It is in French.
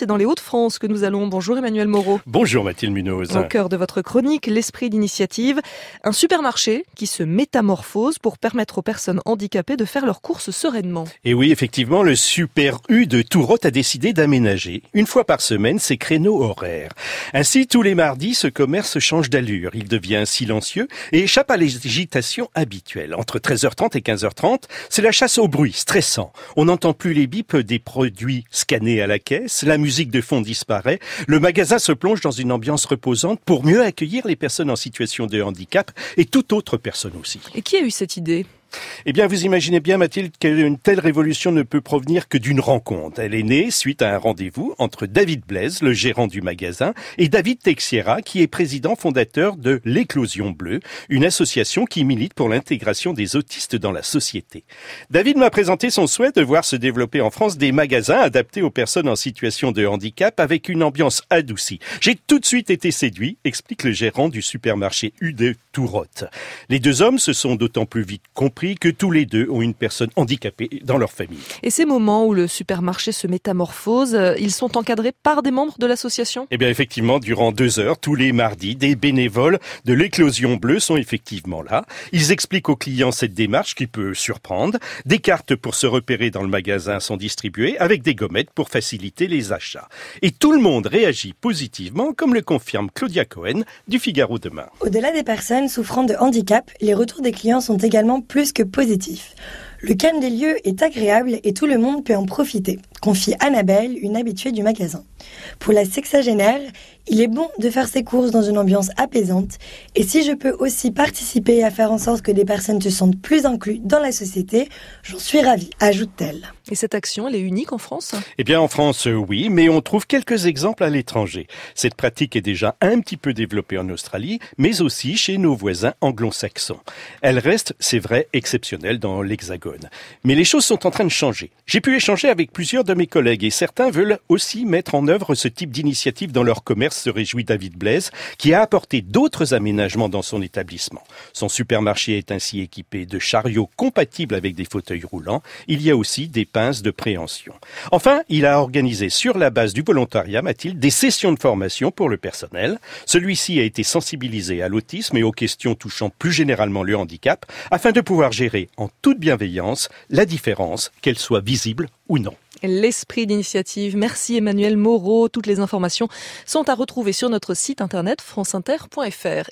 c'est dans les Hauts-de-France que nous allons. Bonjour Emmanuel Moreau. Bonjour Mathilde Munoz. Au cœur de votre chronique, l'esprit d'initiative, un supermarché qui se métamorphose pour permettre aux personnes handicapées de faire leurs courses sereinement. Et oui, effectivement, le Super U de Tourotte a décidé d'aménager, une fois par semaine, ses créneaux horaires. Ainsi, tous les mardis, ce commerce change d'allure. Il devient silencieux et échappe à l'agitation habituelle. Entre 13h30 et 15h30, c'est la chasse au bruit, stressant. On n'entend plus les bips des produits scannés à la caisse, la musique de fond disparaît, le magasin se plonge dans une ambiance reposante pour mieux accueillir les personnes en situation de handicap et toute autre personne aussi. Et qui a eu cette idée? Eh bien, vous imaginez bien, Mathilde, qu'une telle révolution ne peut provenir que d'une rencontre. Elle est née suite à un rendez-vous entre David Blaise, le gérant du magasin, et David Texiera, qui est président fondateur de l'Éclosion Bleue, une association qui milite pour l'intégration des autistes dans la société. David m'a présenté son souhait de voir se développer en France des magasins adaptés aux personnes en situation de handicap avec une ambiance adoucie. J'ai tout de suite été séduit, explique le gérant du supermarché U de Tourotte. Les deux hommes se sont d'autant plus vite compris que tous les deux ont une personne handicapée dans leur famille. Et ces moments où le supermarché se métamorphose, euh, ils sont encadrés par des membres de l'association? Eh bien effectivement, durant deux heures, tous les mardis, des bénévoles de l'éclosion bleue sont effectivement là. Ils expliquent aux clients cette démarche qui peut surprendre. Des cartes pour se repérer dans le magasin sont distribuées avec des gommettes pour faciliter les achats. Et tout le monde réagit positivement, comme le confirme Claudia Cohen du Figaro demain. Au-delà des personnes souffrant de handicap, les retours des clients sont également plus que positif. Le calme des lieux est agréable et tout le monde peut en profiter, confie Annabelle, une habituée du magasin. Pour la sexagénaire, il est bon de faire ses courses dans une ambiance apaisante et si je peux aussi participer à faire en sorte que des personnes se sentent plus inclus dans la société, j'en suis ravie, ajoute-t-elle. Et cette action, elle est unique en France? Eh bien en France, oui, mais on trouve quelques exemples à l'étranger. Cette pratique est déjà un petit peu développée en Australie, mais aussi chez nos voisins anglo-saxons. Elle reste, c'est vrai, exceptionnelle dans l'Hexagone. Mais les choses sont en train de changer. J'ai pu échanger avec plusieurs mes collègues et certains veulent aussi mettre en œuvre ce type d'initiative dans leur commerce se réjouit David Blaise, qui a apporté d'autres aménagements dans son établissement. Son supermarché est ainsi équipé de chariots compatibles avec des fauteuils roulants. Il y a aussi des pinces de préhension. Enfin, il a organisé sur la base du volontariat, Mathilde, des sessions de formation pour le personnel. Celui-ci a été sensibilisé à l'autisme et aux questions touchant plus généralement le handicap, afin de pouvoir gérer en toute bienveillance la différence, qu'elle soit visible L'esprit d'initiative. Merci Emmanuel Moreau. Toutes les informations sont à retrouver sur notre site internet franceinter.fr.